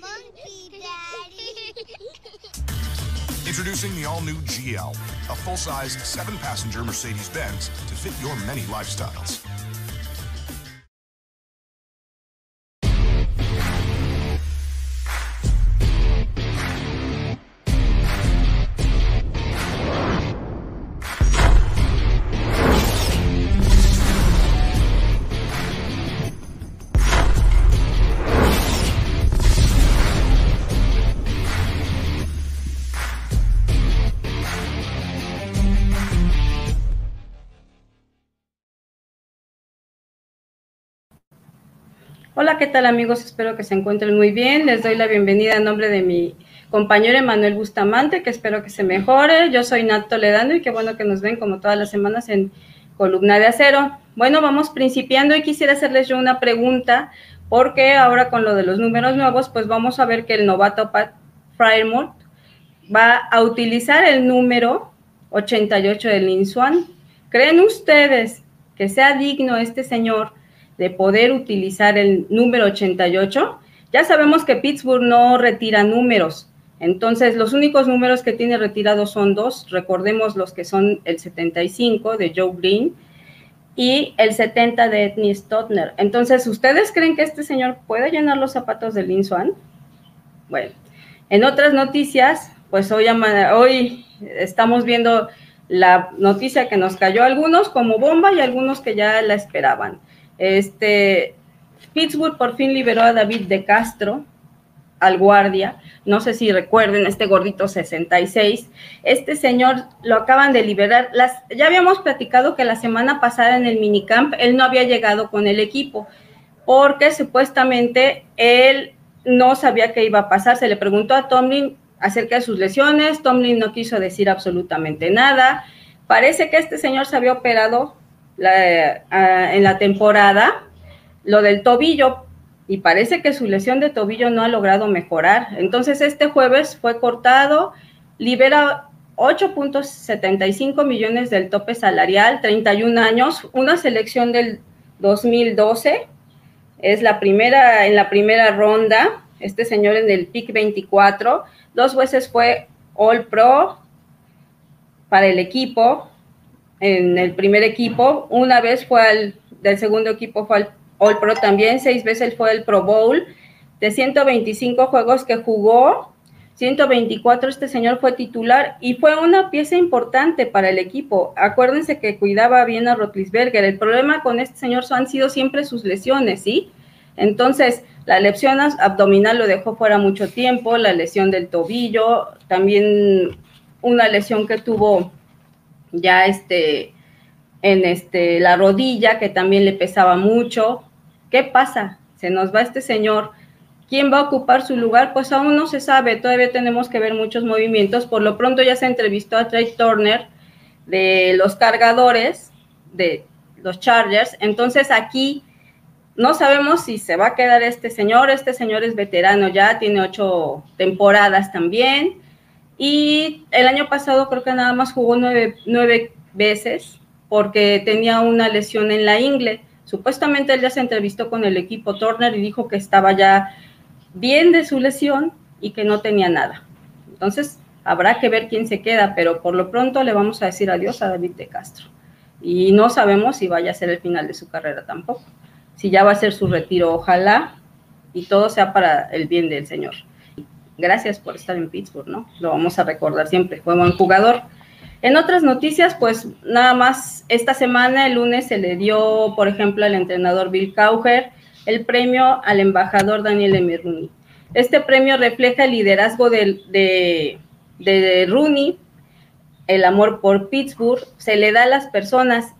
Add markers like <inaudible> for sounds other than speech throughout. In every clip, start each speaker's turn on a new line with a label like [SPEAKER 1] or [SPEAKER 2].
[SPEAKER 1] Monkey, Daddy. <laughs>
[SPEAKER 2] Introducing the all-new GL, a full-size, seven-passenger Mercedes-Benz to fit your many lifestyles.
[SPEAKER 3] Hola, ¿qué tal amigos? Espero que se encuentren muy bien. Les doy la bienvenida en nombre de mi compañero Emanuel Bustamante, que espero que se mejore. Yo soy Nat Toledano y qué bueno que nos ven como todas las semanas en Columna de Acero. Bueno, vamos principiando y quisiera hacerles yo una pregunta, porque ahora con lo de los números nuevos, pues vamos a ver que el novato Pat Frymouth va a utilizar el número 88 del Linswan. ¿Creen ustedes que sea digno este señor? De poder utilizar el número 88. Ya sabemos que Pittsburgh no retira números, entonces los únicos números que tiene retirados son dos, recordemos los que son el 75 de Joe Green y el 70 de Ethnie Stotner. Entonces, ¿ustedes creen que este señor puede llenar los zapatos de Lin Swan? Bueno, en otras noticias, pues hoy, hoy estamos viendo la noticia que nos cayó a algunos como bomba y algunos que ya la esperaban. Este, Pittsburgh por fin liberó a David de Castro, al guardia. No sé si recuerden, este gordito 66. Este señor lo acaban de liberar. Las, ya habíamos platicado que la semana pasada en el minicamp él no había llegado con el equipo porque supuestamente él no sabía qué iba a pasar. Se le preguntó a Tomlin acerca de sus lesiones. Tomlin no quiso decir absolutamente nada. Parece que este señor se había operado en la temporada lo del tobillo. Y parece que su lesión de tobillo no ha logrado mejorar. Entonces este jueves fue cortado, libera 8.75 millones del tope salarial, 31 años, una selección del 2012, es la primera en la primera ronda, este señor en el pick 24, dos veces fue All Pro para el equipo, en el primer equipo, una vez fue al, del segundo equipo fue al All Pro también, seis veces fue el Pro Bowl, de 125 juegos que jugó, 124 este señor fue titular y fue una pieza importante para el equipo. Acuérdense que cuidaba bien a Rotlisberger. El problema con este señor han sido siempre sus lesiones, ¿sí? Entonces, la lesión abdominal lo dejó fuera mucho tiempo, la lesión del tobillo, también una lesión que tuvo ya este, en este, la rodilla, que también le pesaba mucho. ¿Qué pasa? Se nos va este señor. ¿Quién va a ocupar su lugar? Pues aún no se sabe, todavía tenemos que ver muchos movimientos. Por lo pronto ya se entrevistó a Trey Turner de los cargadores de los Chargers. Entonces aquí no sabemos si se va a quedar este señor. Este señor es veterano ya, tiene ocho temporadas también. Y el año pasado creo que nada más jugó nueve, veces porque tenía una lesión en la ingle. Supuestamente él ya se entrevistó con el equipo Turner y dijo que estaba ya bien de su lesión y que no tenía nada. Entonces, habrá que ver quién se queda, pero por lo pronto le vamos a decir adiós a David de Castro. Y no sabemos si vaya a ser el final de su carrera tampoco. Si ya va a ser su retiro, ojalá, y todo sea para el bien del Señor gracias por estar en Pittsburgh, ¿no? Lo vamos a recordar siempre, fue buen jugador. En otras noticias, pues nada más, esta semana, el lunes, se le dio, por ejemplo, al entrenador Bill Cowher el premio al embajador Daniel. Rooney. Este premio refleja el liderazgo de, de, de Rooney, el amor por Pittsburgh, se le da a las personas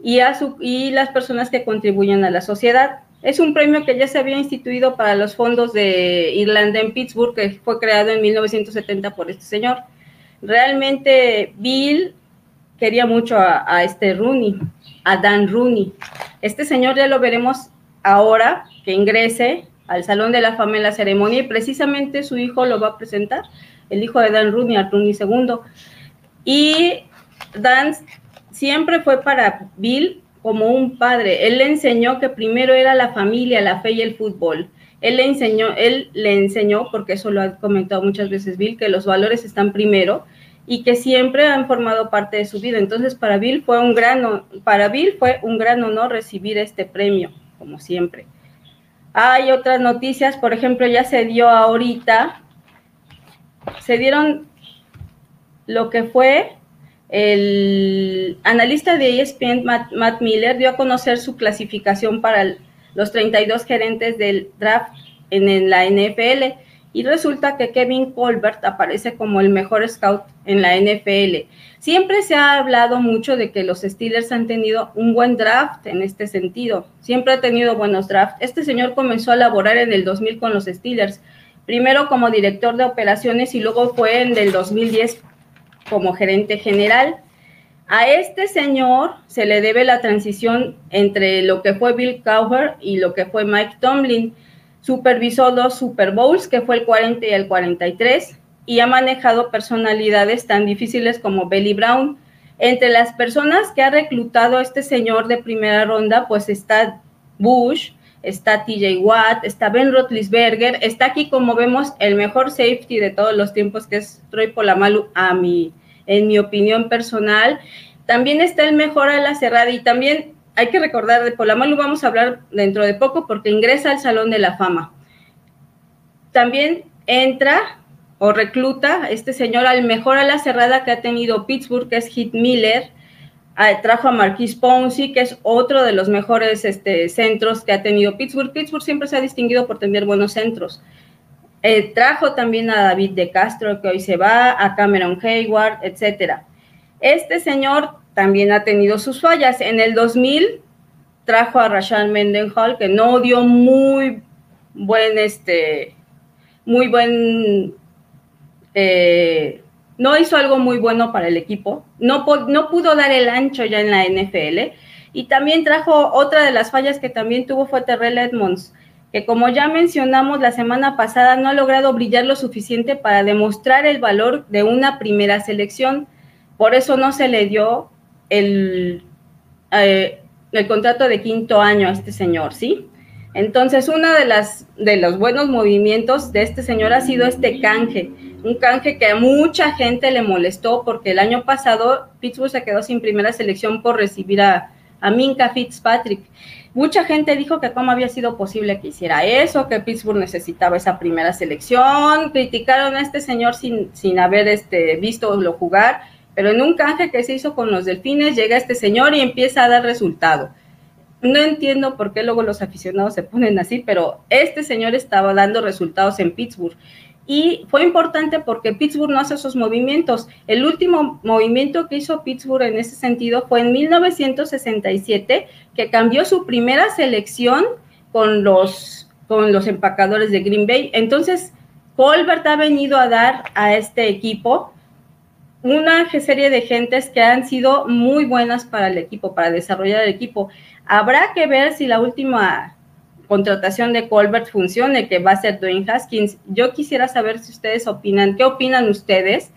[SPEAKER 3] y, a su, y las personas que contribuyen a la sociedad. Es un premio que ya se había instituido para los fondos de Irlanda en Pittsburgh, que fue creado en 1970 por este señor. Realmente Bill quería mucho a, este Rooney, a Dan Rooney. Este señor ya lo veremos ahora que ingrese al Salón de la Fama en la ceremonia y precisamente su hijo lo va a presentar, el hijo de Dan Rooney, a Rooney II. Y Dan siempre fue para Bill como un padre. Él le enseñó que primero era la familia, la fe y el fútbol. Él le enseñó, él le enseñó, porque eso lo ha comentado muchas veces Bill, que los valores están primero y que siempre han formado parte de su vida. Entonces, para Bill fue un gran, para Bill fue un gran honor recibir este premio, como siempre. Hay otras noticias, por ejemplo, ya se dio ahorita, se dieron lo que fue el analista de ESPN, Matt, Miller, dio a conocer su clasificación para los 32 gerentes del draft en, la NFL y resulta que Kevin Colbert aparece como el mejor scout en la NFL. Siempre se ha hablado mucho de que los Steelers han tenido un buen draft en este sentido. Siempre ha tenido buenos drafts. Este señor comenzó a laborar en el 2000 con los Steelers, primero como director de operaciones y luego fue en el 2010 como gerente general. A este señor se le debe la transición entre lo que fue Bill Cowher y lo que fue Mike Tomlin. Supervisó dos Super Bowls, que fue el 40 y el 43, y ha manejado personalidades tan difíciles como Belly Brown. Entre las personas que ha reclutado este señor de primera ronda, pues está Bush, está TJ Watt, está Ben Roethlisberger, está aquí como vemos el mejor safety de todos los tiempos que es Troy Polamalu a mi en mi opinión personal. También está el mejor a cerrada y también hay que recordar de Polamalu, vamos a hablar dentro de poco porque ingresa al Salón de la Fama. También entra o recluta este señor al mejor a cerrada que ha tenido Pittsburgh, que es Hit Miller. Ah, trajo a Marquis Ponzi, que es otro de los mejores este, centros que ha tenido Pittsburgh. Pittsburgh siempre se ha distinguido por tener buenos centros. Eh, trajo también a David de Castro, que hoy se va, a Cameron Hayward, etcétera. Este señor también ha tenido sus fallas. En el 2000 trajo a Rashad Mendenhall, que no dio muy buen, este, muy buen, eh, no hizo algo muy bueno para el equipo. No, no pudo dar el ancho ya en la NFL. Y también trajo otra de las fallas que también tuvo fue Terrell Edmonds que como ya mencionamos la semana pasada, no ha logrado brillar lo suficiente para demostrar el valor de una primera selección. Por eso no se le dio el, eh, el contrato de quinto año a este señor, ¿sí? Entonces, uno de, las, de los buenos movimientos de este señor ha sido este canje, un canje que a mucha gente le molestó porque el año pasado Pittsburgh se quedó sin primera selección por recibir a, a Minka Fitzpatrick. Mucha gente dijo que cómo había sido posible que hiciera eso, que Pittsburgh necesitaba esa primera selección, criticaron a este señor sin, sin haber este, visto lo jugar, pero en un canje que se hizo con los delfines llega este señor y empieza a dar resultado. No entiendo por qué luego los aficionados se ponen así, pero este señor estaba dando resultados en Pittsburgh y fue importante porque Pittsburgh no hace esos movimientos. El último movimiento que hizo Pittsburgh en ese sentido fue en 1967, que cambió su primera selección con los, con los empacadores de Green Bay. Entonces, Colbert ha venido a dar a este equipo una serie de gentes que han sido muy buenas para el equipo, para desarrollar el equipo. Habrá que ver si la última contratación de Colbert funcione, que va a ser Dwayne Haskins. Yo quisiera saber si ustedes opinan, ¿qué opinan ustedes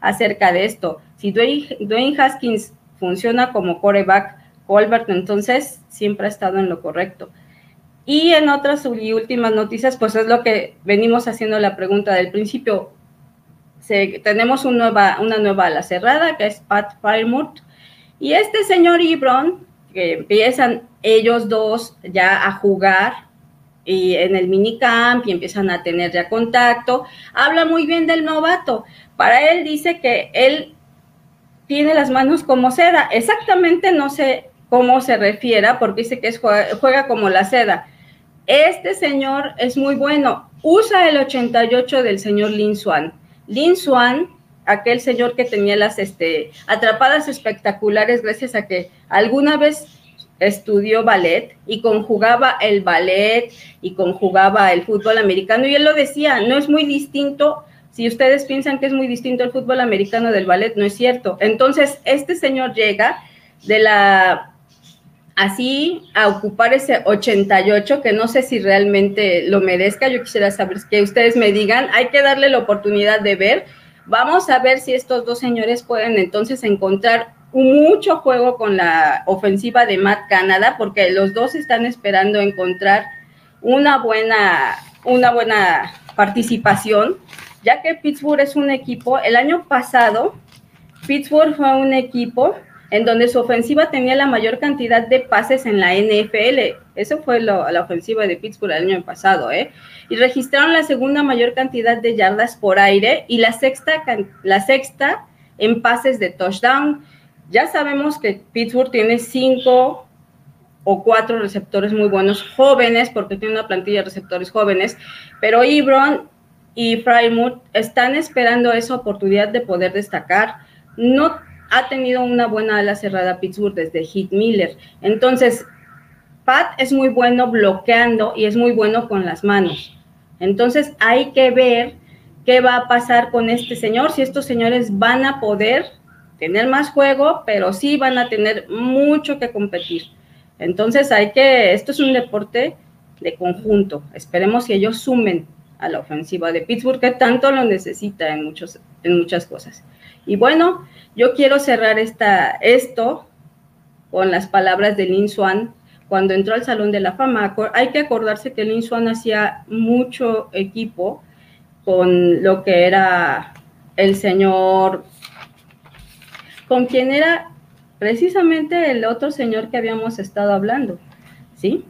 [SPEAKER 3] acerca de esto? Si Dwayne, Haskins funciona como coreback, Colbert entonces siempre ha estado en lo correcto. Y en otras y últimas noticias, pues es lo que venimos haciendo la pregunta del principio. tenemos nueva, una nueva ala cerrada, que es Pat Firemouth, y este señor Ibron, que empiezan ellos dos ya a jugar y en el minicamp y empiezan a tener ya contacto. Habla muy bien del novato. Para él dice que él tiene las manos como seda. Exactamente no sé cómo se refiera porque dice que es, juega, como la seda. Este señor es muy bueno. Usa el 88 del señor Lin Swan. Lin Swan, aquel señor que tenía las este, atrapadas espectaculares gracias a que alguna vez estudió ballet y conjugaba el ballet y conjugaba el fútbol americano y él lo decía, no es muy distinto, si ustedes piensan que es muy distinto el fútbol americano del ballet, no es cierto. Entonces, este señor llega de la así a ocupar ese 88 que no sé si realmente lo merezca, yo quisiera saber que ustedes me digan, hay que darle la oportunidad de ver. Vamos a ver si estos dos señores pueden entonces encontrar mucho juego con la ofensiva de Matt Canada, porque los dos están esperando encontrar una buena una buena participación, ya que Pittsburgh es un equipo, el año pasado, Pittsburgh fue un equipo en donde su ofensiva tenía la mayor cantidad de pases en la NFL. Eso fue lo, la ofensiva de Pittsburgh el año pasado, ¿eh? Y registraron la segunda mayor cantidad de yardas por aire y la sexta, la sexta en pases de touchdown. Ya sabemos que Pittsburgh tiene cinco o cuatro receptores muy buenos jóvenes, porque tiene una plantilla de receptores jóvenes, pero Ebron y Frymouth están esperando esa oportunidad de poder destacar. No ha tenido una buena ala cerrada Pittsburgh desde Heath Miller. Entonces, Pat es muy bueno bloqueando y es muy bueno con las manos. Entonces, hay que ver qué va a pasar con este señor, si estos señores van a poder tener más juego, pero sí van a tener mucho que competir. Entonces, hay que, esto es un deporte de conjunto. Esperemos que ellos sumen a la ofensiva de Pittsburgh, que tanto lo necesita en, muchos, en muchas cosas. Y bueno, yo quiero cerrar esta, esto con las palabras de Lin Swan cuando entró al Salón de la Fama. Hay que acordarse que Lin Swan hacía mucho equipo con lo que era el señor, con quien era precisamente el otro señor que habíamos estado hablando, ¿sí?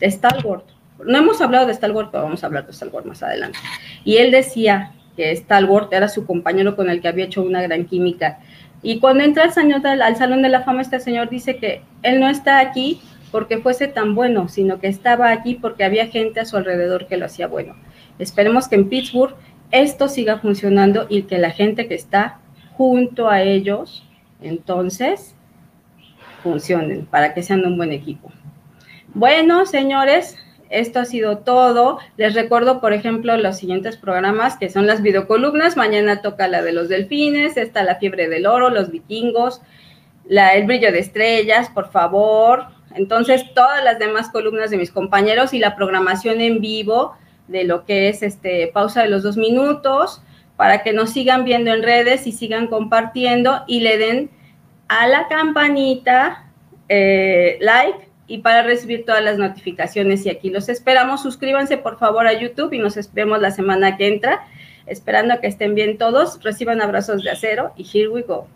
[SPEAKER 3] Stalwart. No hemos hablado de Stalwart, pero vamos a hablar de Stalwart más adelante. Y él decía que Stalwart era su compañero con el que había hecho una gran química. Y cuando entra al, al Salón de la Fama, este señor dice que él no está aquí porque fuese tan bueno, sino que estaba aquí porque había gente a su alrededor que lo hacía bueno. Esperemos que en Pittsburgh esto siga funcionando y que la gente que está junto a ellos, entonces, funcionen para que sean un buen equipo. Bueno, señores, esto ha sido todo. Les recuerdo, por ejemplo, los siguientes programas que son las videocolumnas. Mañana toca la de los delfines, está la fiebre del oro, los vikingos, la, el brillo de estrellas, por favor. Entonces, todas las demás columnas de mis compañeros y la programación en vivo de lo que es este pausa de los dos minutos para que nos sigan viendo en redes y sigan compartiendo y le den a la campanita eh, like y para recibir todas las notificaciones. Y aquí los esperamos. Suscríbanse por favor a YouTube y nos vemos la semana que entra. Esperando que estén bien todos. Reciban abrazos de acero y here we go.